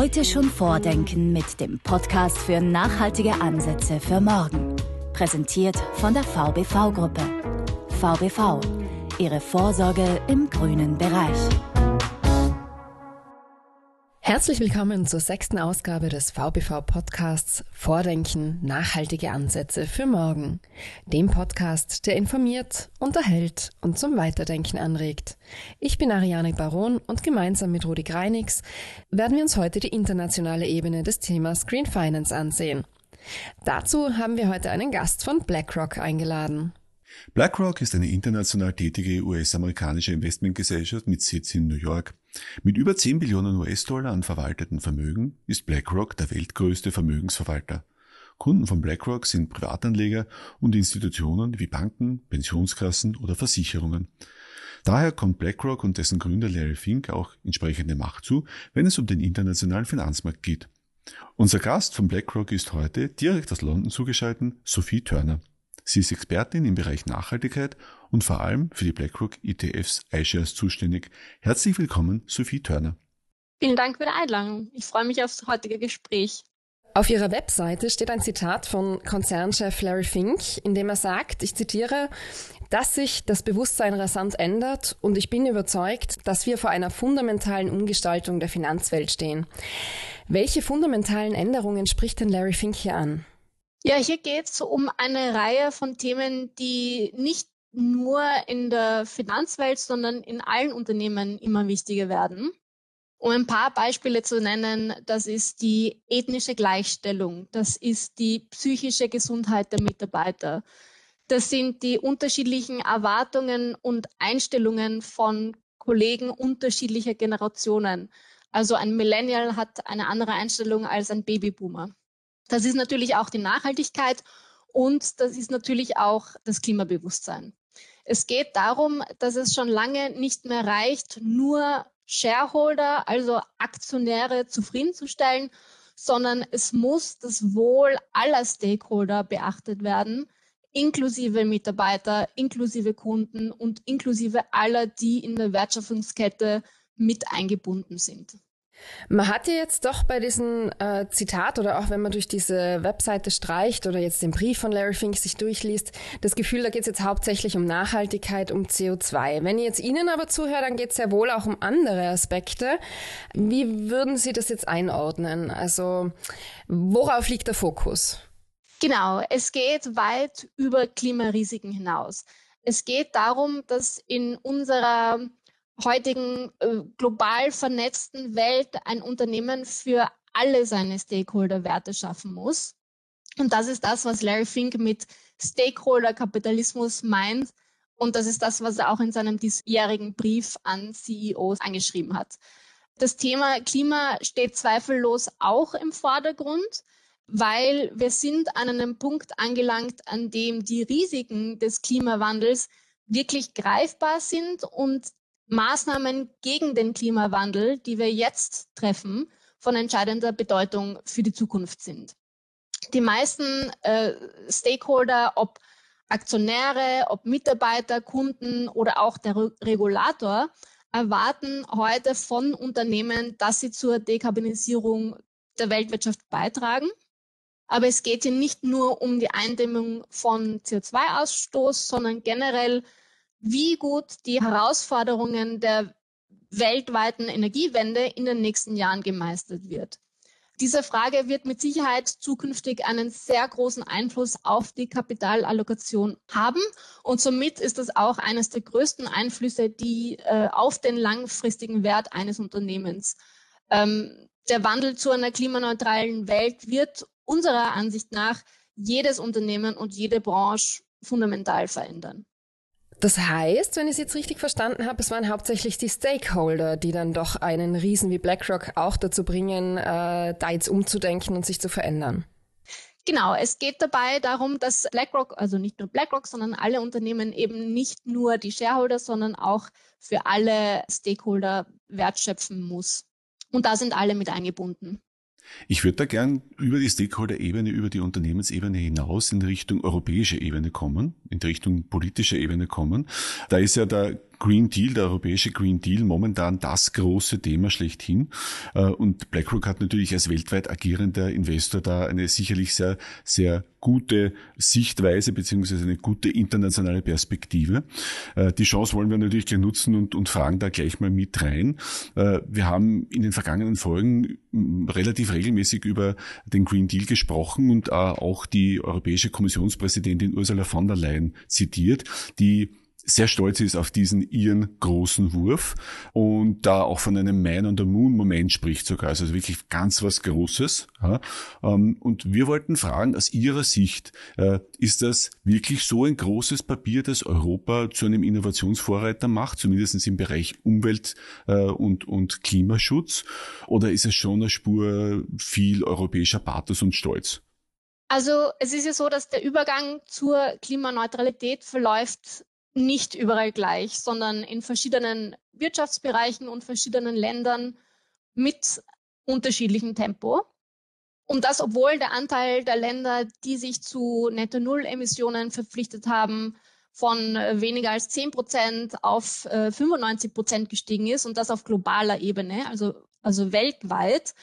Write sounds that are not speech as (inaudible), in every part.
Heute schon vordenken mit dem Podcast für nachhaltige Ansätze für morgen. Präsentiert von der VBV-Gruppe. VBV. Ihre Vorsorge im grünen Bereich. Herzlich willkommen zur sechsten Ausgabe des VBV-Podcasts Vordenken, nachhaltige Ansätze für morgen. Dem Podcast, der informiert, unterhält und zum Weiterdenken anregt. Ich bin Ariane Baron und gemeinsam mit Rudi Greinix werden wir uns heute die internationale Ebene des Themas Green Finance ansehen. Dazu haben wir heute einen Gast von BlackRock eingeladen. BlackRock ist eine international tätige US-amerikanische Investmentgesellschaft mit Sitz in New York. Mit über 10 Billionen US-Dollar an verwalteten Vermögen ist BlackRock der weltgrößte Vermögensverwalter. Kunden von BlackRock sind Privatanleger und Institutionen wie Banken, Pensionskassen oder Versicherungen. Daher kommt BlackRock und dessen Gründer Larry Fink auch entsprechende Macht zu, wenn es um den internationalen Finanzmarkt geht. Unser Gast von BlackRock ist heute direkt aus London zugeschaltet, Sophie Turner. Sie ist Expertin im Bereich Nachhaltigkeit und vor allem für die BlackRock ETFs iShares zuständig. Herzlich willkommen, Sophie Turner. Vielen Dank für die Einladung. Ich freue mich aufs heutige Gespräch. Auf ihrer Webseite steht ein Zitat von Konzernchef Larry Fink, in dem er sagt, ich zitiere, dass sich das Bewusstsein rasant ändert und ich bin überzeugt, dass wir vor einer fundamentalen Umgestaltung der Finanzwelt stehen. Welche fundamentalen Änderungen spricht denn Larry Fink hier an? Ja, hier geht es um eine Reihe von Themen, die nicht nur in der Finanzwelt, sondern in allen Unternehmen immer wichtiger werden. Um ein paar Beispiele zu nennen, das ist die ethnische Gleichstellung, das ist die psychische Gesundheit der Mitarbeiter, das sind die unterschiedlichen Erwartungen und Einstellungen von Kollegen unterschiedlicher Generationen. Also ein Millennial hat eine andere Einstellung als ein Babyboomer. Das ist natürlich auch die Nachhaltigkeit und das ist natürlich auch das Klimabewusstsein. Es geht darum, dass es schon lange nicht mehr reicht, nur Shareholder, also Aktionäre zufriedenzustellen, sondern es muss das Wohl aller Stakeholder beachtet werden, inklusive Mitarbeiter, inklusive Kunden und inklusive aller, die in der Wertschöpfungskette mit eingebunden sind. Man hat ja jetzt doch bei diesem äh, Zitat oder auch wenn man durch diese Webseite streicht oder jetzt den Brief von Larry Fink sich durchliest, das Gefühl, da geht es jetzt hauptsächlich um Nachhaltigkeit, um CO2. Wenn ich jetzt Ihnen aber zuhöre, dann geht es ja wohl auch um andere Aspekte. Wie würden Sie das jetzt einordnen? Also worauf liegt der Fokus? Genau, es geht weit über Klimarisiken hinaus. Es geht darum, dass in unserer heutigen äh, global vernetzten Welt ein Unternehmen für alle seine Stakeholder Werte schaffen muss. Und das ist das, was Larry Fink mit Stakeholder-Kapitalismus meint. Und das ist das, was er auch in seinem diesjährigen Brief an CEOs angeschrieben hat. Das Thema Klima steht zweifellos auch im Vordergrund, weil wir sind an einem Punkt angelangt, an dem die Risiken des Klimawandels wirklich greifbar sind und Maßnahmen gegen den Klimawandel, die wir jetzt treffen, von entscheidender Bedeutung für die Zukunft sind. Die meisten äh, Stakeholder, ob Aktionäre, ob Mitarbeiter, Kunden oder auch der Re Regulator, erwarten heute von Unternehmen, dass sie zur Dekarbonisierung der Weltwirtschaft beitragen. Aber es geht hier nicht nur um die Eindämmung von CO2-Ausstoß, sondern generell wie gut die Herausforderungen der weltweiten Energiewende in den nächsten Jahren gemeistert wird. Diese Frage wird mit Sicherheit zukünftig einen sehr großen Einfluss auf die Kapitalallokation haben. Und somit ist es auch eines der größten Einflüsse, die äh, auf den langfristigen Wert eines Unternehmens. Ähm, der Wandel zu einer klimaneutralen Welt wird unserer Ansicht nach jedes Unternehmen und jede Branche fundamental verändern. Das heißt, wenn ich es jetzt richtig verstanden habe, es waren hauptsächlich die Stakeholder, die dann doch einen Riesen wie BlackRock auch dazu bringen, äh, da jetzt umzudenken und sich zu verändern. Genau, es geht dabei darum, dass BlackRock, also nicht nur BlackRock, sondern alle Unternehmen eben nicht nur die Shareholder, sondern auch für alle Stakeholder wertschöpfen muss. Und da sind alle mit eingebunden. Ich würde da gern über die Stakeholder-Ebene, über die Unternehmensebene hinaus in Richtung europäische Ebene kommen, in Richtung politische Ebene kommen. Da ist ja der Green Deal, der europäische Green Deal, momentan das große Thema schlechthin. Äh, und BlackRock hat natürlich als weltweit agierender Investor da eine sicherlich sehr, sehr gute Sichtweise beziehungsweise eine gute internationale Perspektive. Äh, die Chance wollen wir natürlich gleich nutzen und, und fragen da gleich mal mit rein. Äh, wir haben in den vergangenen Folgen relativ regelmäßig über den Green Deal gesprochen und auch die europäische Kommissionspräsidentin Ursula von der Leyen zitiert, die sehr stolz ist auf diesen ihren großen Wurf und da auch von einem Man on the Moon Moment spricht sogar, also wirklich ganz was Großes. Ähm, und wir wollten fragen, aus Ihrer Sicht, äh, ist das wirklich so ein großes Papier, das Europa zu einem Innovationsvorreiter macht, zumindest im Bereich Umwelt äh, und, und Klimaschutz? Oder ist es schon eine Spur viel europäischer Pathos und Stolz? Also es ist ja so, dass der Übergang zur Klimaneutralität verläuft nicht überall gleich, sondern in verschiedenen Wirtschaftsbereichen und verschiedenen Ländern mit unterschiedlichem Tempo. Und das, obwohl der Anteil der Länder, die sich zu Netto-Null-Emissionen verpflichtet haben, von weniger als 10 Prozent auf 95 äh, Prozent gestiegen ist und das auf globaler Ebene, also, also weltweit.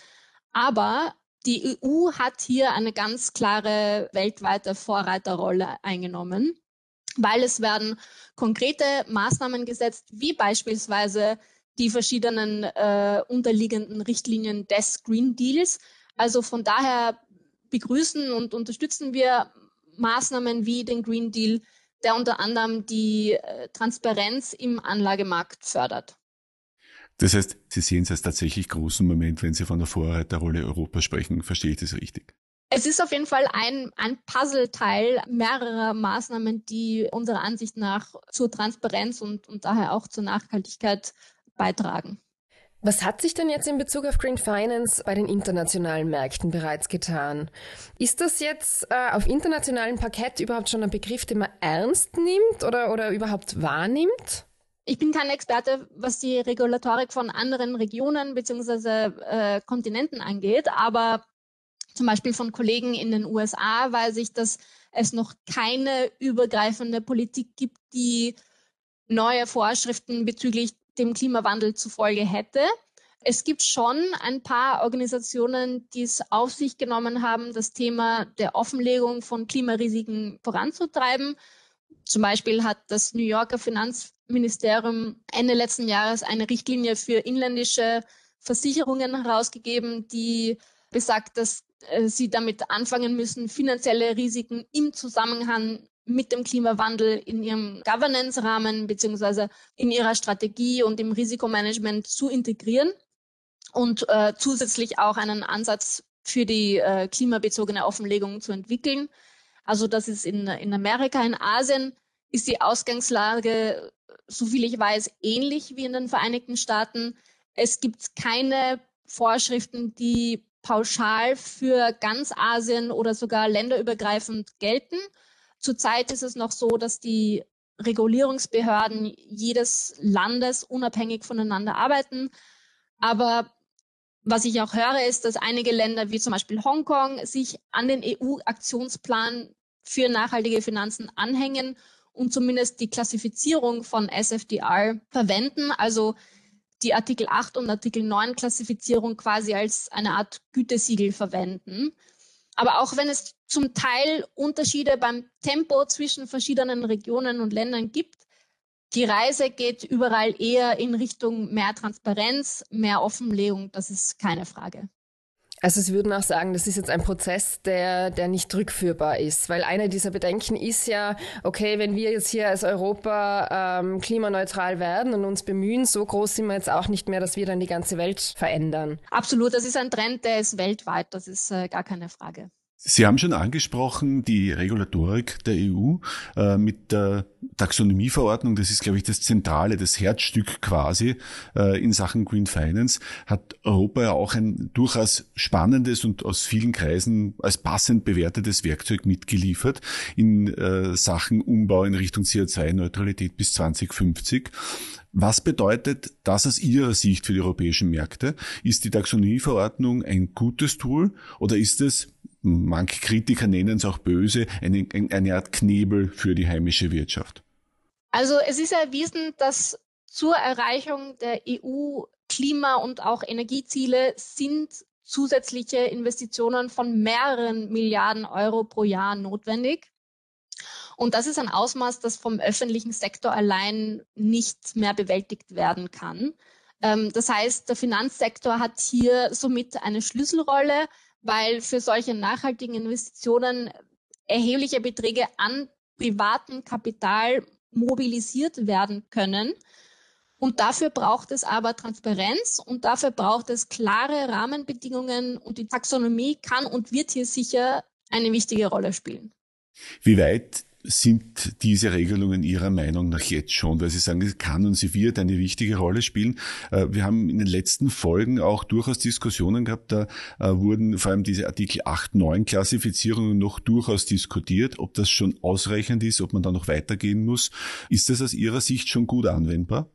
Aber die EU hat hier eine ganz klare weltweite Vorreiterrolle eingenommen weil es werden konkrete Maßnahmen gesetzt, wie beispielsweise die verschiedenen äh, unterliegenden Richtlinien des Green Deals. Also von daher begrüßen und unterstützen wir Maßnahmen wie den Green Deal, der unter anderem die äh, Transparenz im Anlagemarkt fördert. Das heißt, Sie sehen es als tatsächlich großen Moment, wenn Sie von der Vorreiterrolle Europa sprechen. Verstehe ich das richtig? Es ist auf jeden Fall ein, ein Puzzleteil mehrerer Maßnahmen, die unserer Ansicht nach zur Transparenz und, und daher auch zur Nachhaltigkeit beitragen. Was hat sich denn jetzt in Bezug auf Green Finance bei den internationalen Märkten bereits getan? Ist das jetzt äh, auf internationalem Parkett überhaupt schon ein Begriff, den man ernst nimmt oder, oder überhaupt wahrnimmt? Ich bin kein Experte, was die Regulatorik von anderen Regionen bzw. Äh, Kontinenten angeht, aber zum Beispiel von Kollegen in den USA weiß ich, dass es noch keine übergreifende Politik gibt, die neue Vorschriften bezüglich dem Klimawandel zufolge hätte. Es gibt schon ein paar Organisationen, die es auf sich genommen haben, das Thema der Offenlegung von Klimarisiken voranzutreiben. Zum Beispiel hat das New Yorker Finanzministerium Ende letzten Jahres eine Richtlinie für inländische Versicherungen herausgegeben, die besagt, dass äh, sie damit anfangen müssen, finanzielle Risiken im Zusammenhang mit dem Klimawandel in ihrem Governance-Rahmen beziehungsweise in ihrer Strategie und im Risikomanagement zu integrieren und äh, zusätzlich auch einen Ansatz für die äh, klimabezogene Offenlegung zu entwickeln. Also das ist in, in Amerika, in Asien ist die Ausgangslage, soviel ich weiß, ähnlich wie in den Vereinigten Staaten. Es gibt keine Vorschriften, die pauschal für ganz Asien oder sogar länderübergreifend gelten. Zurzeit ist es noch so, dass die Regulierungsbehörden jedes Landes unabhängig voneinander arbeiten. Aber was ich auch höre, ist, dass einige Länder wie zum Beispiel Hongkong sich an den EU-Aktionsplan für nachhaltige Finanzen anhängen und zumindest die Klassifizierung von SFDR verwenden. Also die Artikel 8 und Artikel 9 Klassifizierung quasi als eine Art Gütesiegel verwenden. Aber auch wenn es zum Teil Unterschiede beim Tempo zwischen verschiedenen Regionen und Ländern gibt, die Reise geht überall eher in Richtung mehr Transparenz, mehr Offenlegung. Das ist keine Frage. Also Sie würden auch sagen, das ist jetzt ein Prozess, der, der nicht rückführbar ist, weil eine dieser Bedenken ist ja, okay, wenn wir jetzt hier als Europa ähm, klimaneutral werden und uns bemühen, so groß sind wir jetzt auch nicht mehr, dass wir dann die ganze Welt verändern. Absolut, das ist ein Trend, der ist weltweit, das ist äh, gar keine Frage. Sie haben schon angesprochen, die Regulatorik der EU äh, mit der Taxonomieverordnung, das ist, glaube ich, das Zentrale, das Herzstück quasi äh, in Sachen Green Finance, hat Europa ja auch ein durchaus spannendes und aus vielen Kreisen als passend bewertetes Werkzeug mitgeliefert in äh, Sachen Umbau in Richtung CO2-Neutralität bis 2050. Was bedeutet das aus Ihrer Sicht für die europäischen Märkte? Ist die Taxonomieverordnung ein gutes Tool oder ist es manche Kritiker nennen es auch böse, eine, eine Art Knebel für die heimische Wirtschaft. Also es ist erwiesen, dass zur Erreichung der EU-Klima- und auch Energieziele sind zusätzliche Investitionen von mehreren Milliarden Euro pro Jahr notwendig. Und das ist ein Ausmaß, das vom öffentlichen Sektor allein nicht mehr bewältigt werden kann. Ähm, das heißt, der Finanzsektor hat hier somit eine Schlüsselrolle, weil für solche nachhaltigen Investitionen erhebliche Beträge an privatem Kapital mobilisiert werden können. Und dafür braucht es aber Transparenz und dafür braucht es klare Rahmenbedingungen und die Taxonomie kann und wird hier sicher eine wichtige Rolle spielen. Wie weit sind diese Regelungen Ihrer Meinung nach jetzt schon, weil Sie sagen, es kann und sie wird eine wichtige Rolle spielen. Äh, wir haben in den letzten Folgen auch durchaus Diskussionen gehabt, da äh, wurden vor allem diese Artikel 8, 9 Klassifizierungen noch durchaus diskutiert, ob das schon ausreichend ist, ob man da noch weitergehen muss. Ist das aus Ihrer Sicht schon gut anwendbar?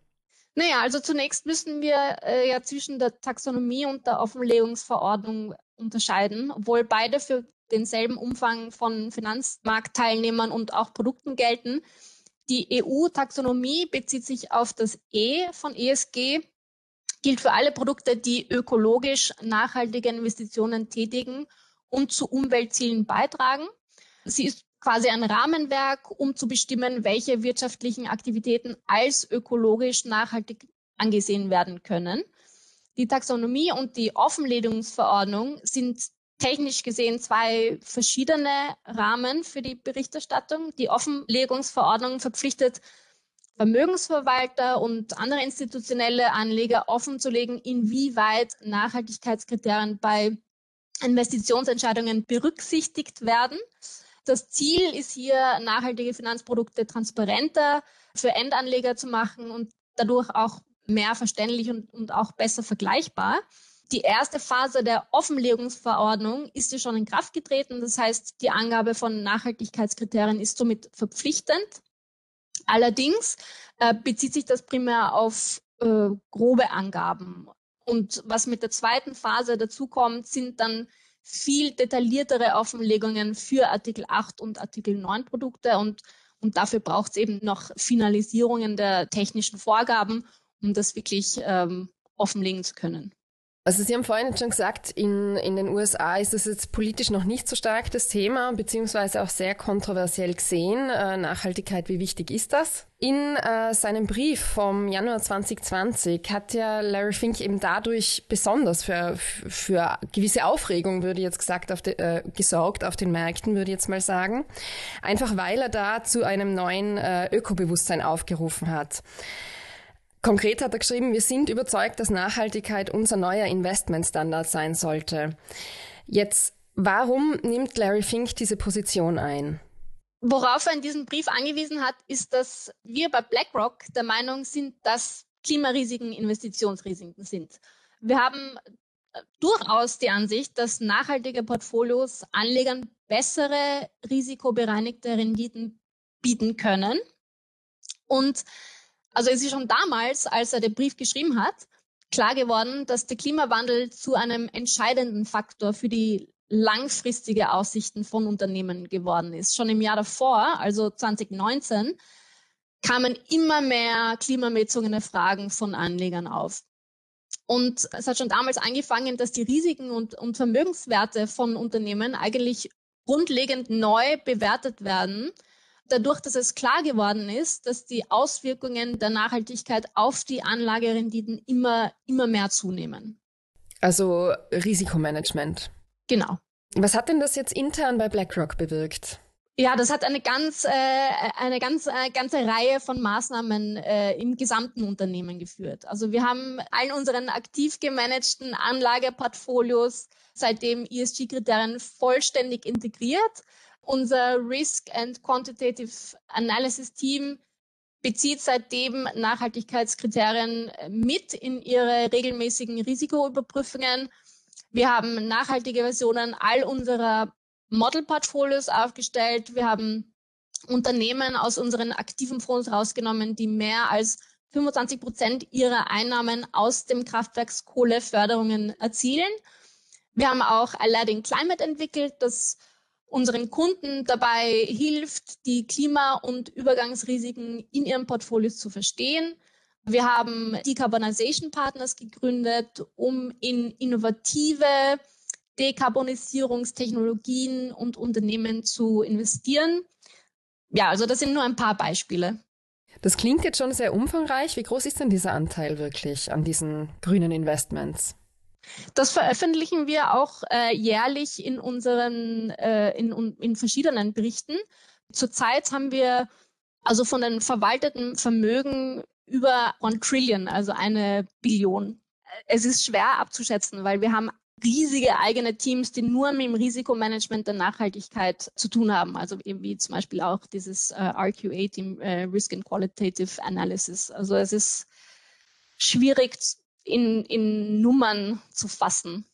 Naja, also zunächst müssen wir äh, ja zwischen der Taxonomie und der Offenlegungsverordnung unterscheiden, obwohl beide für denselben Umfang von Finanzmarktteilnehmern und auch Produkten gelten. Die EU-Taxonomie bezieht sich auf das E von ESG, gilt für alle Produkte, die ökologisch nachhaltige Investitionen tätigen und zu Umweltzielen beitragen. Sie ist quasi ein Rahmenwerk, um zu bestimmen, welche wirtschaftlichen Aktivitäten als ökologisch nachhaltig angesehen werden können. Die Taxonomie und die Offenlegungsverordnung sind technisch gesehen zwei verschiedene Rahmen für die Berichterstattung. Die Offenlegungsverordnung verpflichtet Vermögensverwalter und andere institutionelle Anleger offenzulegen, inwieweit Nachhaltigkeitskriterien bei Investitionsentscheidungen berücksichtigt werden. Das Ziel ist hier, nachhaltige Finanzprodukte transparenter für Endanleger zu machen und dadurch auch mehr verständlich und, und auch besser vergleichbar. Die erste Phase der Offenlegungsverordnung ist ja schon in Kraft getreten. Das heißt, die Angabe von Nachhaltigkeitskriterien ist somit verpflichtend. Allerdings äh, bezieht sich das primär auf äh, grobe Angaben. Und was mit der zweiten Phase dazukommt, sind dann viel detailliertere Offenlegungen für Artikel 8 und Artikel 9 Produkte. Und, und dafür braucht es eben noch Finalisierungen der technischen Vorgaben, um das wirklich ähm, offenlegen zu können. Also Sie haben vorhin schon gesagt, in, in den USA ist das jetzt politisch noch nicht so stark das Thema, beziehungsweise auch sehr kontroversiell gesehen. Äh, Nachhaltigkeit, wie wichtig ist das? In äh, seinem Brief vom Januar 2020 hat ja Larry Fink eben dadurch besonders für, für gewisse Aufregung, würde jetzt gesagt, auf de, äh, gesorgt auf den Märkten, würde ich jetzt mal sagen. Einfach weil er da zu einem neuen äh, Ökobewusstsein aufgerufen hat. Konkret hat er geschrieben, wir sind überzeugt, dass Nachhaltigkeit unser neuer Investmentstandard sein sollte. Jetzt, warum nimmt Larry Fink diese Position ein? Worauf er in diesem Brief angewiesen hat, ist, dass wir bei BlackRock der Meinung sind, dass Klimarisiken Investitionsrisiken sind. Wir haben äh, durchaus die Ansicht, dass nachhaltige Portfolios Anlegern bessere risikobereinigte Renditen bieten können. Und also es ist schon damals, als er den Brief geschrieben hat, klar geworden, dass der Klimawandel zu einem entscheidenden Faktor für die langfristige Aussichten von Unternehmen geworden ist. Schon im Jahr davor, also 2019, kamen immer mehr klimabezogene Fragen von Anlegern auf. Und es hat schon damals angefangen, dass die Risiken und, und Vermögenswerte von Unternehmen eigentlich grundlegend neu bewertet werden dadurch, dass es klar geworden ist, dass die Auswirkungen der Nachhaltigkeit auf die Anlagerenditen immer, immer mehr zunehmen. Also Risikomanagement. Genau. Was hat denn das jetzt intern bei BlackRock bewirkt? Ja, das hat eine ganz, äh, eine ganz, äh, ganze Reihe von Maßnahmen äh, im gesamten Unternehmen geführt. Also wir haben allen unseren aktiv gemanagten Anlageportfolios seitdem ESG-Kriterien vollständig integriert unser Risk and Quantitative Analysis Team bezieht seitdem Nachhaltigkeitskriterien mit in ihre regelmäßigen Risikoüberprüfungen. Wir haben nachhaltige Versionen all unserer Model-Portfolios aufgestellt. Wir haben Unternehmen aus unseren aktiven Fonds rausgenommen, die mehr als 25 Prozent ihrer Einnahmen aus dem Kraftwerkskohleförderungen erzielen. Wir haben auch Aladdin Climate entwickelt, das unseren Kunden dabei hilft, die Klima- und Übergangsrisiken in ihren Portfolios zu verstehen. Wir haben Decarbonization Partners gegründet, um in innovative Dekarbonisierungstechnologien und Unternehmen zu investieren. Ja, also das sind nur ein paar Beispiele. Das klingt jetzt schon sehr umfangreich. Wie groß ist denn dieser Anteil wirklich an diesen grünen Investments? Das veröffentlichen wir auch äh, jährlich in unseren äh, in, in verschiedenen Berichten. Zurzeit haben wir also von den verwalteten Vermögen über one Trillion, also eine Billion. Es ist schwer abzuschätzen, weil wir haben riesige eigene Teams, die nur mit dem Risikomanagement der Nachhaltigkeit zu tun haben. Also eben wie zum Beispiel auch dieses äh, RQA-Team, äh, Risk and Qualitative Analysis. Also es ist schwierig in, in Nummern zu fassen.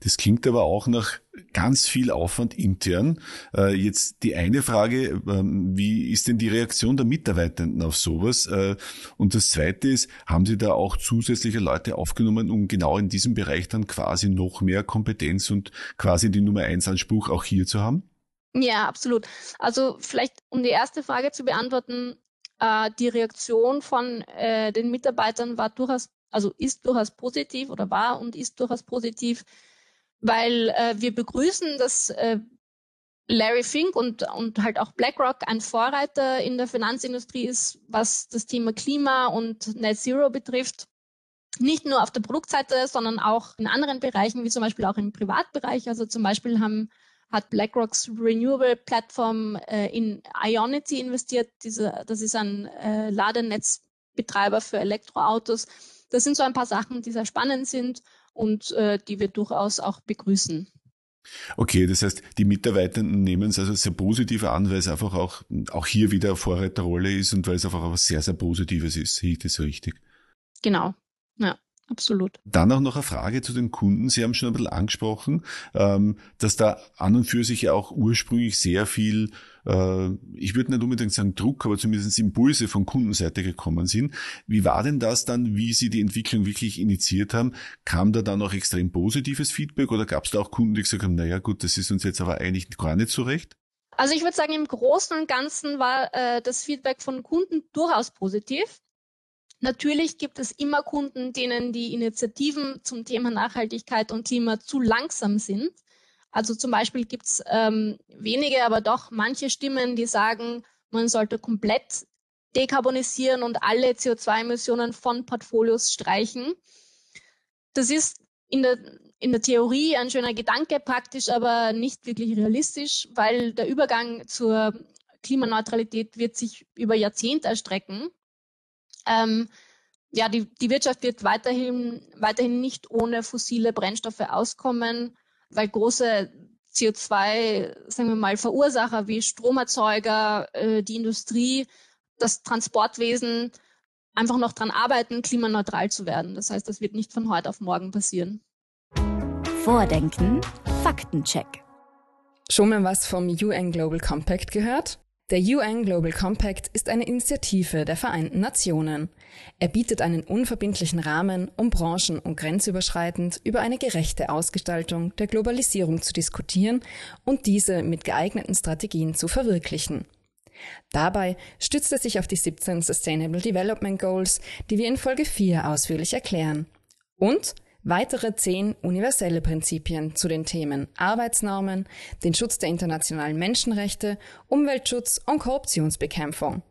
Das klingt aber auch nach ganz viel Aufwand intern. Äh, jetzt die eine Frage, ähm, wie ist denn die Reaktion der Mitarbeitenden auf sowas? Äh, und das zweite ist, haben Sie da auch zusätzliche Leute aufgenommen, um genau in diesem Bereich dann quasi noch mehr Kompetenz und quasi die Nummer eins Anspruch auch hier zu haben? Ja, absolut. Also vielleicht, um die erste Frage zu beantworten, äh, die Reaktion von den Mitarbeitern war durchaus, also ist durchaus positiv oder war und ist durchaus positiv weil äh, wir begrüßen, dass äh, Larry Fink und, und halt auch BlackRock ein Vorreiter in der Finanzindustrie ist, was das Thema Klima und Net Zero betrifft. Nicht nur auf der Produktseite, sondern auch in anderen Bereichen, wie zum Beispiel auch im Privatbereich. Also zum Beispiel haben, hat BlackRocks Renewable Plattform äh, in Ionity investiert. Diese, das ist ein äh, Ladenetzbetreiber für Elektroautos. Das sind so ein paar Sachen, die sehr spannend sind und äh, die wir durchaus auch begrüßen. Okay, das heißt, die Mitarbeitenden nehmen es also sehr positiv an, weil es einfach auch, auch hier wieder eine Vorreiterrolle ist und weil es einfach was sehr, sehr Positives ist. Sehe ich das richtig? Genau, ja. Absolut. Dann auch noch eine Frage zu den Kunden. Sie haben schon ein bisschen angesprochen, ähm, dass da an und für sich ja auch ursprünglich sehr viel, äh, ich würde nicht unbedingt sagen Druck, aber zumindest Impulse von Kundenseite gekommen sind. Wie war denn das dann, wie Sie die Entwicklung wirklich initiiert haben? Kam da dann auch extrem positives Feedback oder gab es da auch Kunden, die gesagt haben, naja gut, das ist uns jetzt aber eigentlich gar nicht so recht? Also ich würde sagen, im Großen und Ganzen war äh, das Feedback von Kunden durchaus positiv. Natürlich gibt es immer Kunden, denen die Initiativen zum Thema Nachhaltigkeit und Klima zu langsam sind. Also zum Beispiel gibt es ähm, wenige, aber doch manche Stimmen, die sagen, man sollte komplett dekarbonisieren und alle CO2-Emissionen von Portfolios streichen. Das ist in der, in der Theorie ein schöner Gedanke, praktisch aber nicht wirklich realistisch, weil der Übergang zur Klimaneutralität wird sich über Jahrzehnte erstrecken. Ähm, ja, die, die Wirtschaft wird weiterhin, weiterhin nicht ohne fossile Brennstoffe auskommen, weil große CO2, sagen wir mal, Verursacher wie Stromerzeuger, äh, die Industrie, das Transportwesen einfach noch dran arbeiten, klimaneutral zu werden. Das heißt, das wird nicht von heute auf morgen passieren. Vordenken, Faktencheck. Schon mal was vom UN Global Compact gehört? Der UN Global Compact ist eine Initiative der Vereinten Nationen. Er bietet einen unverbindlichen Rahmen, um branchen- und grenzüberschreitend über eine gerechte Ausgestaltung der Globalisierung zu diskutieren und diese mit geeigneten Strategien zu verwirklichen. Dabei stützt er sich auf die 17 Sustainable Development Goals, die wir in Folge 4 ausführlich erklären. Und weitere zehn universelle Prinzipien zu den Themen Arbeitsnormen, den Schutz der internationalen Menschenrechte, Umweltschutz und Korruptionsbekämpfung.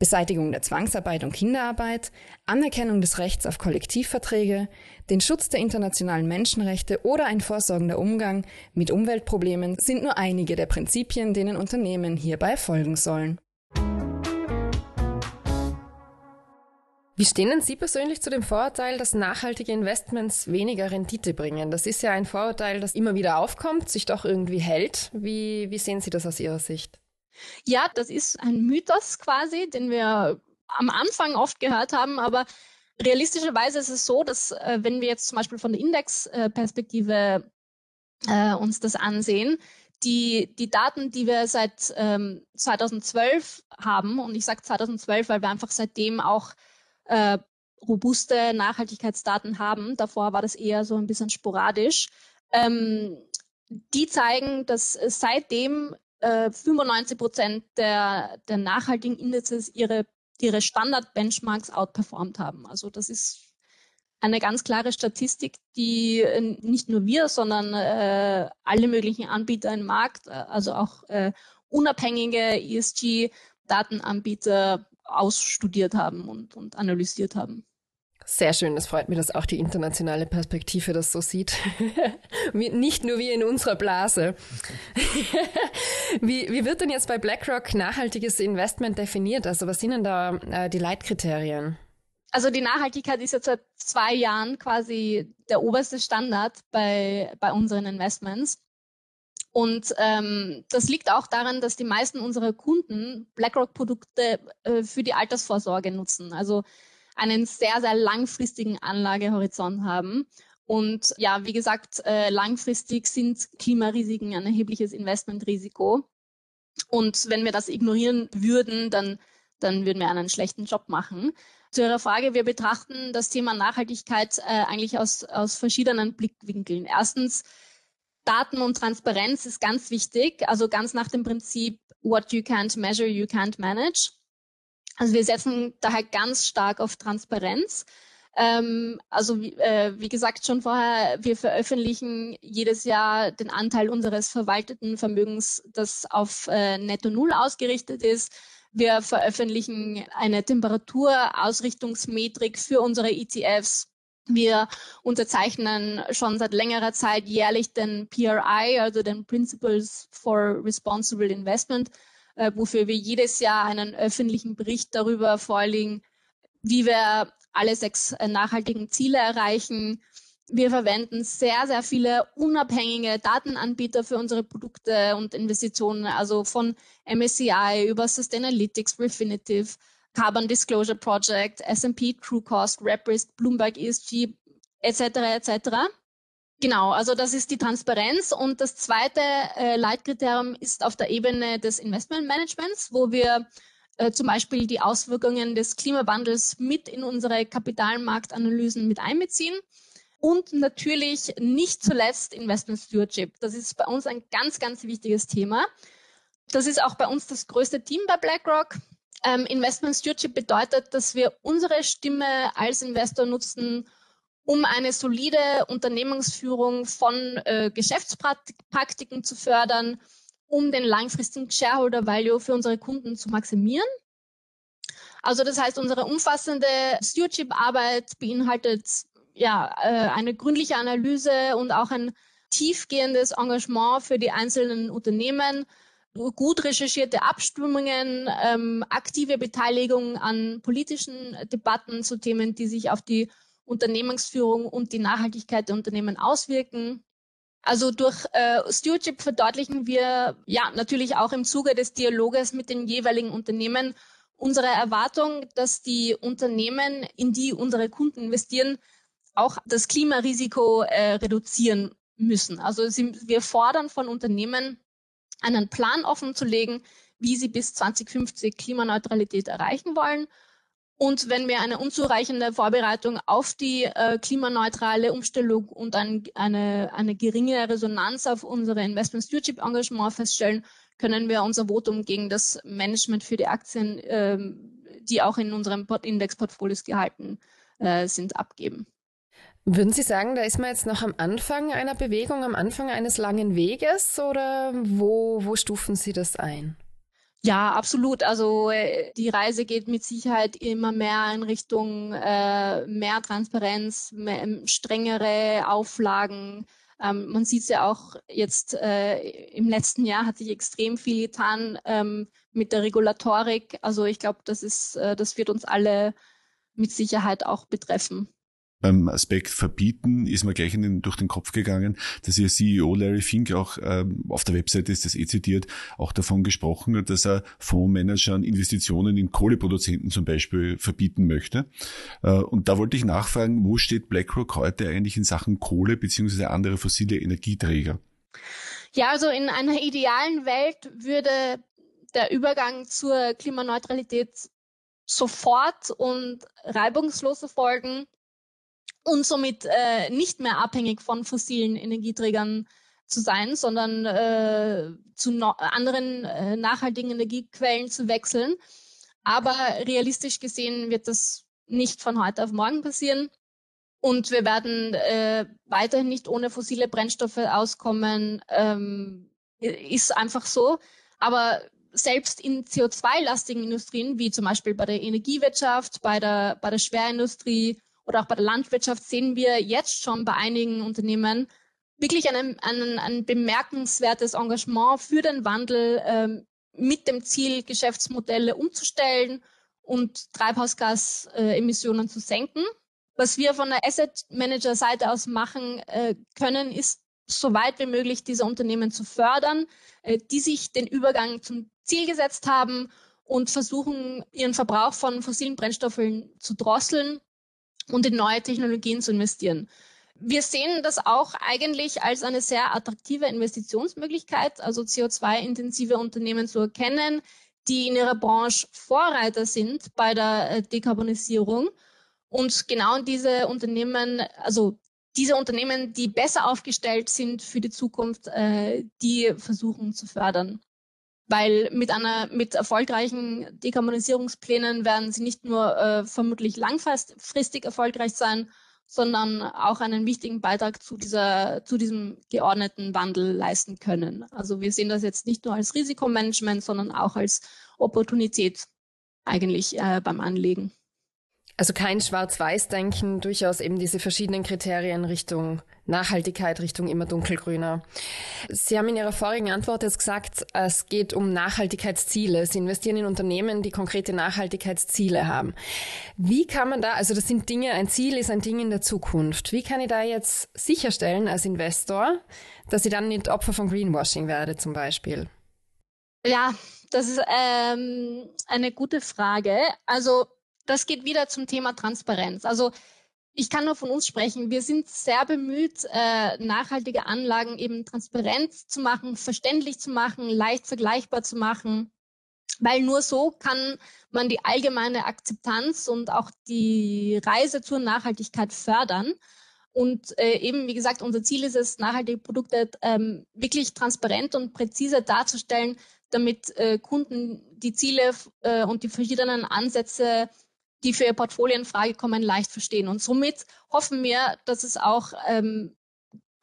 Beseitigung der Zwangsarbeit und Kinderarbeit, Anerkennung des Rechts auf Kollektivverträge, den Schutz der internationalen Menschenrechte oder ein vorsorgender Umgang mit Umweltproblemen sind nur einige der Prinzipien, denen Unternehmen hierbei folgen sollen. Wie stehen Sie persönlich zu dem Vorurteil, dass nachhaltige Investments weniger Rendite bringen? Das ist ja ein Vorurteil, das immer wieder aufkommt, sich doch irgendwie hält. Wie, wie sehen Sie das aus Ihrer Sicht? Ja, das ist ein Mythos quasi, den wir am Anfang oft gehört haben, aber realistischerweise ist es so, dass äh, wenn wir jetzt zum Beispiel von der Indexperspektive äh, uns das ansehen, die, die Daten, die wir seit ähm, 2012 haben, und ich sage 2012, weil wir einfach seitdem auch äh, robuste Nachhaltigkeitsdaten haben. Davor war das eher so ein bisschen sporadisch. Ähm, die zeigen, dass seitdem äh, 95 Prozent der, der nachhaltigen Indizes ihre ihre Standard-Benchmarks outperformed haben. Also das ist eine ganz klare Statistik, die äh, nicht nur wir, sondern äh, alle möglichen Anbieter im Markt, äh, also auch äh, unabhängige ESG-Datenanbieter ausstudiert haben und, und analysiert haben. Sehr schön, das freut mich, dass auch die internationale Perspektive das so sieht. (laughs) Nicht nur wie in unserer Blase. (laughs) wie, wie wird denn jetzt bei BlackRock nachhaltiges Investment definiert? Also was sind denn da äh, die Leitkriterien? Also die Nachhaltigkeit ist jetzt seit zwei Jahren quasi der oberste Standard bei, bei unseren Investments. Und ähm, das liegt auch daran, dass die meisten unserer Kunden BlackRock-Produkte äh, für die Altersvorsorge nutzen. Also einen sehr, sehr langfristigen Anlagehorizont haben. Und ja, wie gesagt, äh, langfristig sind Klimarisiken ein erhebliches Investmentrisiko. Und wenn wir das ignorieren würden, dann, dann würden wir einen schlechten Job machen. Zu Ihrer Frage, wir betrachten das Thema Nachhaltigkeit äh, eigentlich aus, aus verschiedenen Blickwinkeln. Erstens, Daten und Transparenz ist ganz wichtig, also ganz nach dem Prinzip, what you can't measure, you can't manage. Also wir setzen daher ganz stark auf Transparenz. Ähm, also wie, äh, wie gesagt schon vorher, wir veröffentlichen jedes Jahr den Anteil unseres verwalteten Vermögens, das auf äh, Netto Null ausgerichtet ist. Wir veröffentlichen eine Temperaturausrichtungsmetrik für unsere ETFs. Wir unterzeichnen schon seit längerer Zeit jährlich den PRI, also den Principles for Responsible Investment äh, wofür wir jedes Jahr einen öffentlichen Bericht darüber vorlegen, wie wir alle sechs äh, nachhaltigen Ziele erreichen. Wir verwenden sehr, sehr viele unabhängige Datenanbieter für unsere Produkte und Investitionen, also von MSCI über Sustainalytics, Refinitiv, Carbon Disclosure Project, S&P True Cost, RepRisk, Bloomberg ESG etc. etc. Genau, also das ist die Transparenz. Und das zweite äh, Leitkriterium ist auf der Ebene des Investmentmanagements, wo wir äh, zum Beispiel die Auswirkungen des Klimawandels mit in unsere Kapitalmarktanalysen mit einbeziehen. Und natürlich nicht zuletzt Investment Stewardship. Das ist bei uns ein ganz, ganz wichtiges Thema. Das ist auch bei uns das größte Team bei BlackRock. Ähm, Investment Stewardship bedeutet, dass wir unsere Stimme als Investor nutzen, um eine solide Unternehmensführung von äh, Geschäftspraktiken zu fördern, um den langfristigen Shareholder Value für unsere Kunden zu maximieren. Also das heißt, unsere umfassende Stewardship-Arbeit beinhaltet ja äh, eine gründliche Analyse und auch ein tiefgehendes Engagement für die einzelnen Unternehmen, gut recherchierte Abstimmungen, ähm, aktive Beteiligung an politischen Debatten zu Themen, die sich auf die Unternehmensführung und die Nachhaltigkeit der Unternehmen auswirken. Also durch äh, Stewardship verdeutlichen wir ja natürlich auch im Zuge des Dialoges mit den jeweiligen Unternehmen unsere Erwartung, dass die Unternehmen, in die unsere Kunden investieren, auch das Klimarisiko äh, reduzieren müssen. Also sie, wir fordern von Unternehmen, einen Plan offenzulegen, wie sie bis 2050 Klimaneutralität erreichen wollen und wenn wir eine unzureichende Vorbereitung auf die äh, klimaneutrale Umstellung und ein, eine, eine geringe Resonanz auf unsere Investment Stewardship Engagement feststellen, können wir unser Votum gegen das Management für die Aktien, äh, die auch in unserem Indexportfolios gehalten äh, sind, abgeben. Würden Sie sagen, da ist man jetzt noch am Anfang einer Bewegung, am Anfang eines langen Weges oder wo, wo stufen Sie das ein? Ja, absolut. Also äh, die Reise geht mit Sicherheit immer mehr in Richtung äh, mehr Transparenz, mehr, ähm, strengere Auflagen. Ähm, man sieht es ja auch jetzt äh, im letzten Jahr hat sich extrem viel getan ähm, mit der Regulatorik. Also ich glaube, das ist, äh, das wird uns alle mit Sicherheit auch betreffen beim Aspekt Verbieten ist mir gleich den, durch den Kopf gegangen, dass ihr CEO Larry Fink auch ähm, auf der Webseite ist das eh zitiert, auch davon gesprochen hat, dass er Fondsmanagern Investitionen in Kohleproduzenten zum Beispiel verbieten möchte. Äh, und da wollte ich nachfragen, wo steht BlackRock heute eigentlich in Sachen Kohle beziehungsweise andere fossile Energieträger? Ja, also in einer idealen Welt würde der Übergang zur Klimaneutralität sofort und reibungslos erfolgen und somit äh, nicht mehr abhängig von fossilen Energieträgern zu sein, sondern äh, zu no anderen äh, nachhaltigen Energiequellen zu wechseln. Aber realistisch gesehen wird das nicht von heute auf morgen passieren. Und wir werden äh, weiterhin nicht ohne fossile Brennstoffe auskommen. Ähm, ist einfach so. Aber selbst in CO2-lastigen Industrien, wie zum Beispiel bei der Energiewirtschaft, bei der, bei der Schwerindustrie oder auch bei der Landwirtschaft, sehen wir jetzt schon bei einigen Unternehmen wirklich ein, ein, ein bemerkenswertes Engagement für den Wandel ähm, mit dem Ziel, Geschäftsmodelle umzustellen und Treibhausgasemissionen zu senken. Was wir von der Asset Manager Seite aus machen äh, können, ist so weit wie möglich diese Unternehmen zu fördern, äh, die sich den Übergang zum Ziel gesetzt haben und versuchen, ihren Verbrauch von fossilen Brennstoffen zu drosseln und in neue Technologien zu investieren. Wir sehen das auch eigentlich als eine sehr attraktive Investitionsmöglichkeit, also CO2-intensive Unternehmen zu erkennen, die in ihrer Branche Vorreiter sind bei der äh, Dekarbonisierung. Und genau diese Unternehmen, also diese Unternehmen, die besser aufgestellt sind für die Zukunft, äh, die versuchen zu fördern. Weil mit einer, mit erfolgreichen Dekarbonisierungsplänen werden sie nicht nur äh, vermutlich langfristig erfolgreich sein, sondern auch einen wichtigen Beitrag zu dieser, zu diesem geordneten Wandel leisten können. Also wir sehen das jetzt nicht nur als Risikomanagement, sondern auch als Opportunität eigentlich äh, beim Anlegen. Also kein Schwarz-Weiß-Denken, durchaus eben diese verschiedenen Kriterien Richtung Nachhaltigkeit, Richtung immer dunkelgrüner. Sie haben in Ihrer vorigen Antwort jetzt gesagt, es geht um Nachhaltigkeitsziele. Sie investieren in Unternehmen, die konkrete Nachhaltigkeitsziele haben. Wie kann man da, also das sind Dinge, ein Ziel ist ein Ding in der Zukunft. Wie kann ich da jetzt sicherstellen als Investor, dass ich dann nicht Opfer von Greenwashing werde zum Beispiel? Ja, das ist ähm, eine gute Frage. Also das geht wieder zum Thema Transparenz. Also ich kann nur von uns sprechen. Wir sind sehr bemüht, äh, nachhaltige Anlagen eben transparent zu machen, verständlich zu machen, leicht vergleichbar zu machen, weil nur so kann man die allgemeine Akzeptanz und auch die Reise zur Nachhaltigkeit fördern. Und äh, eben, wie gesagt, unser Ziel ist es, nachhaltige Produkte ähm, wirklich transparent und präzise darzustellen, damit äh, Kunden die Ziele äh, und die verschiedenen Ansätze die für ihr Portfolio in Frage kommen, leicht verstehen. Und somit hoffen wir, dass es auch ähm,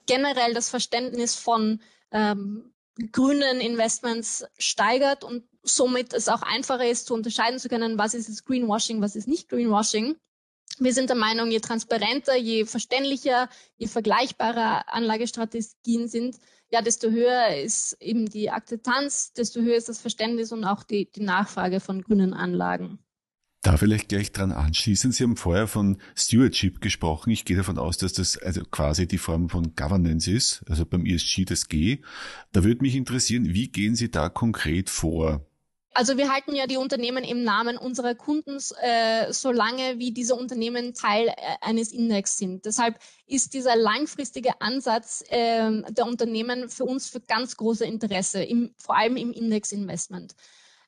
generell das Verständnis von ähm, grünen Investments steigert und somit es auch einfacher ist zu unterscheiden zu können, was ist jetzt Greenwashing, was ist nicht Greenwashing. Wir sind der Meinung, je transparenter, je verständlicher, je vergleichbarer Anlagestrategien sind, ja, desto höher ist eben die Akzeptanz, desto höher ist das Verständnis und auch die, die Nachfrage von grünen Anlagen. Da vielleicht gleich dran anschließen. Sie haben vorher von Stewardship gesprochen. Ich gehe davon aus, dass das also quasi die Form von Governance ist, also beim ESG das G. Da würde mich interessieren, wie gehen Sie da konkret vor? Also wir halten ja die Unternehmen im Namen unserer Kunden, äh, solange wie diese Unternehmen Teil äh, eines Index sind. Deshalb ist dieser langfristige Ansatz äh, der Unternehmen für uns für ganz große Interesse, im, vor allem im Indexinvestment.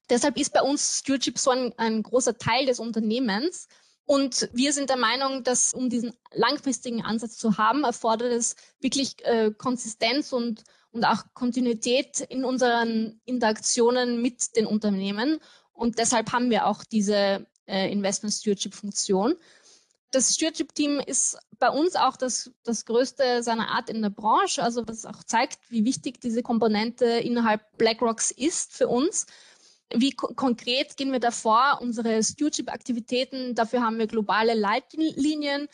Deshalb ist bei uns Stewardship so ein, ein großer Teil des Unternehmens. Und wir sind der Meinung, dass um diesen langfristigen Ansatz zu haben, erfordert es wirklich äh, Konsistenz und, und auch Kontinuität in unseren Interaktionen mit den Unternehmen. Und deshalb haben wir auch diese äh, Investment Stewardship Funktion. Das Stewardship-Team ist bei uns auch das, das größte seiner Art in der Branche, also was auch zeigt, wie wichtig diese Komponente innerhalb BlackRocks ist für uns. Wie konkret gehen wir da vor? Unsere Stewardship-Aktivitäten, dafür haben wir globale Leitlinien,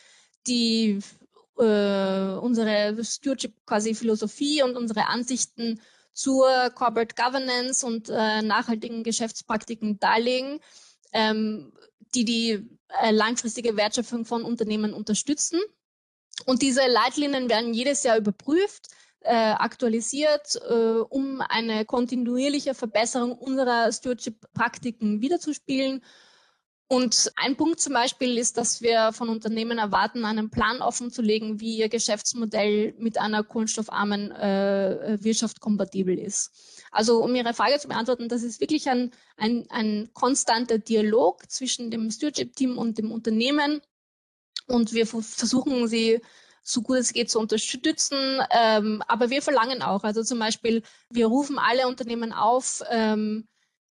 die äh, unsere Stewardship quasi Philosophie und unsere Ansichten zur Corporate Governance und äh, nachhaltigen Geschäftspraktiken darlegen, ähm, die die äh, langfristige Wertschöpfung von Unternehmen unterstützen. Und diese Leitlinien werden jedes Jahr überprüft aktualisiert, äh, um eine kontinuierliche Verbesserung unserer Stewardship-Praktiken wiederzuspielen. Und ein Punkt zum Beispiel ist, dass wir von Unternehmen erwarten, einen Plan offenzulegen, wie ihr Geschäftsmodell mit einer kohlenstoffarmen äh, Wirtschaft kompatibel ist. Also um Ihre Frage zu beantworten, das ist wirklich ein, ein, ein konstanter Dialog zwischen dem Stewardship-Team und dem Unternehmen. Und wir versuchen sie so gut es geht zu unterstützen. Ähm, aber wir verlangen auch, also zum Beispiel, wir rufen alle Unternehmen auf, ähm,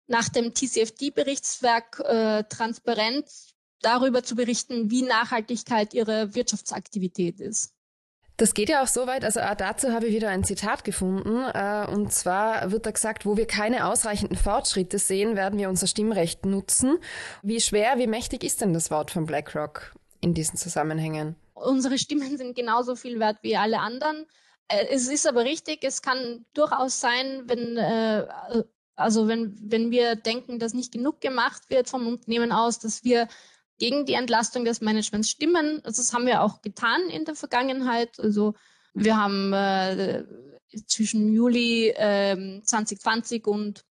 nach dem TCFD-Berichtswerk äh, transparent darüber zu berichten, wie Nachhaltigkeit ihre Wirtschaftsaktivität ist. Das geht ja auch so weit, also dazu habe ich wieder ein Zitat gefunden, äh, und zwar wird da gesagt, wo wir keine ausreichenden Fortschritte sehen, werden wir unser Stimmrecht nutzen. Wie schwer, wie mächtig ist denn das Wort von BlackRock in diesen Zusammenhängen? Unsere Stimmen sind genauso viel wert wie alle anderen. Äh, es ist aber richtig, es kann durchaus sein, wenn, äh, also wenn, wenn wir denken, dass nicht genug gemacht wird vom Unternehmen aus, dass wir gegen die Entlastung des Managements stimmen. Also das haben wir auch getan in der Vergangenheit. Also wir haben äh, zwischen Juli äh, 2020 und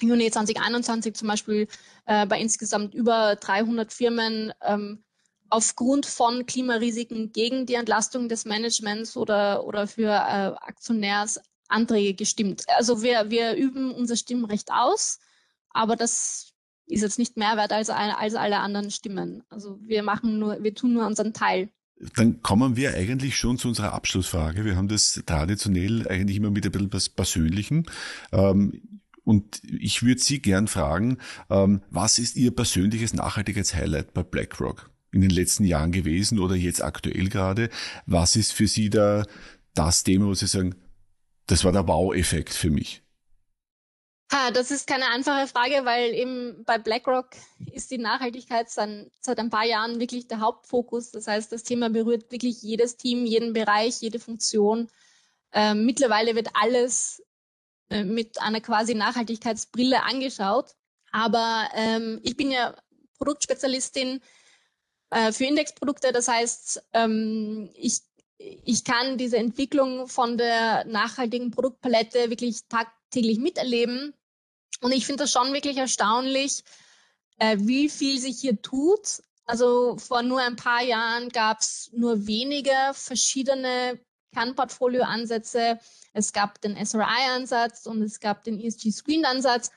Juni 2021 zum Beispiel äh, bei insgesamt über 300 Firmen ähm, aufgrund von Klimarisiken gegen die Entlastung des Managements oder, oder für äh, Aktionärsanträge gestimmt. Also wir, wir üben unser Stimmrecht aus, aber das ist jetzt nicht mehr wert als, als alle anderen Stimmen. Also wir machen nur, wir tun nur unseren Teil. Dann kommen wir eigentlich schon zu unserer Abschlussfrage. Wir haben das traditionell eigentlich immer mit ein bisschen was Persönlichem. Ähm, und ich würde Sie gern fragen, ähm, was ist Ihr persönliches Nachhaltigkeitshighlight bei BlackRock in den letzten Jahren gewesen oder jetzt aktuell gerade? Was ist für Sie da das Thema, wo Sie sagen, das war der Wow-Effekt für mich? Ha, das ist keine einfache Frage, weil eben bei BlackRock ist die Nachhaltigkeit seit, ein paar Jahren wirklich der Hauptfokus. Das heißt, das Thema berührt wirklich jedes Team, jeden Bereich, jede Funktion. Ähm, mittlerweile wird alles äh, mit einer quasi Nachhaltigkeitsbrille angeschaut. Aber ähm, ich bin ja Produktspezialistin äh, für Indexprodukte. Das heißt, ähm, ich, ich kann diese Entwicklung von der nachhaltigen Produktpalette wirklich tagtäglich miterleben und ich finde das schon wirklich erstaunlich, äh, wie viel sich hier tut. Also vor nur ein paar Jahren gab es nur wenige verschiedene Kernportfolio-Ansätze. Es gab den SRI-Ansatz und es gab den ESG-Screened-Ansatz.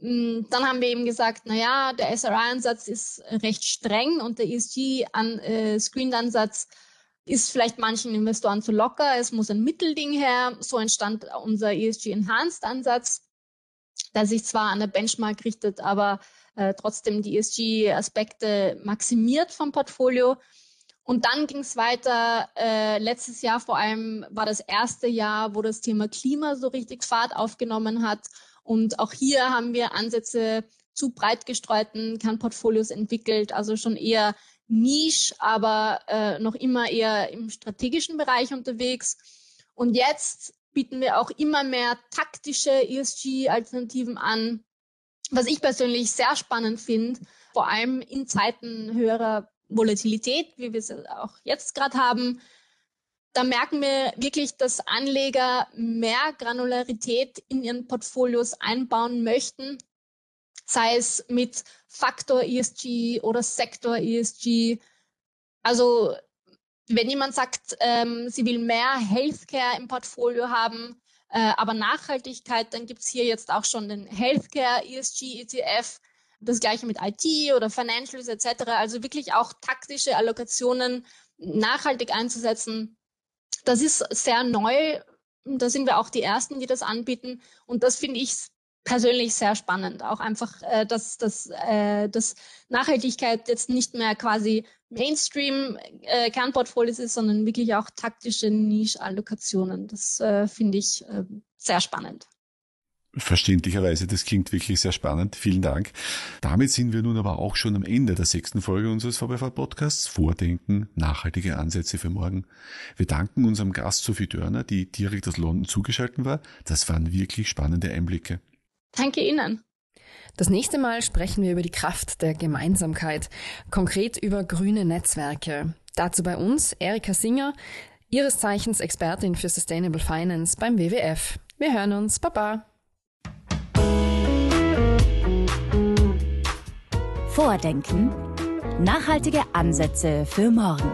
Mm, dann haben wir eben gesagt, na ja, der SRI-Ansatz ist recht streng und der ESG-Screened-Ansatz äh, ist vielleicht manchen Investoren zu locker. Es muss ein Mittelding her. So entstand unser ESG-Enhanced-Ansatz der sich zwar an der Benchmark richtet, aber äh, trotzdem die ESG-Aspekte maximiert vom Portfolio. Und dann ging es weiter. Äh, letztes Jahr vor allem war das erste Jahr, wo das Thema Klima so richtig Fahrt aufgenommen hat. Und auch hier haben wir Ansätze zu breit gestreuten Kernportfolios entwickelt, also schon eher Niche, aber äh, noch immer eher im strategischen Bereich unterwegs. Und jetzt bieten wir auch immer mehr taktische ESG-Alternativen an, was ich persönlich sehr spannend finde, vor allem in Zeiten höherer Volatilität, wie wir es auch jetzt gerade haben. Da merken wir wirklich, dass Anleger mehr Granularität in ihren Portfolios einbauen möchten, sei es mit Faktor ESG oder Sektor ESG. Also wenn jemand sagt, ähm, sie will mehr Healthcare im Portfolio haben, äh, aber Nachhaltigkeit, dann gibt's hier jetzt auch schon den Healthcare ESG ETF, das gleiche mit IT oder Financials etc. Also wirklich auch taktische Allokationen nachhaltig einzusetzen. Das ist sehr neu. Da sind wir auch die Ersten, die das anbieten. Und das finde ich persönlich sehr spannend. Auch einfach, äh, dass, dass, äh, dass Nachhaltigkeit jetzt nicht mehr quasi Mainstream äh, ist, sondern wirklich auch taktische Niche-Allokationen. Das äh, finde ich äh, sehr spannend. Verständlicherweise, das klingt wirklich sehr spannend. Vielen Dank. Damit sind wir nun aber auch schon am Ende der sechsten Folge unseres VBV-Podcasts Vordenken, nachhaltige Ansätze für morgen. Wir danken unserem Gast Sophie Dörner, die direkt aus London zugeschaltet war. Das waren wirklich spannende Einblicke. Danke Ihnen. Das nächste Mal sprechen wir über die Kraft der Gemeinsamkeit, konkret über grüne Netzwerke. Dazu bei uns Erika Singer, ihres Zeichens Expertin für Sustainable Finance beim WWF. Wir hören uns. Baba. Vordenken. Nachhaltige Ansätze für morgen.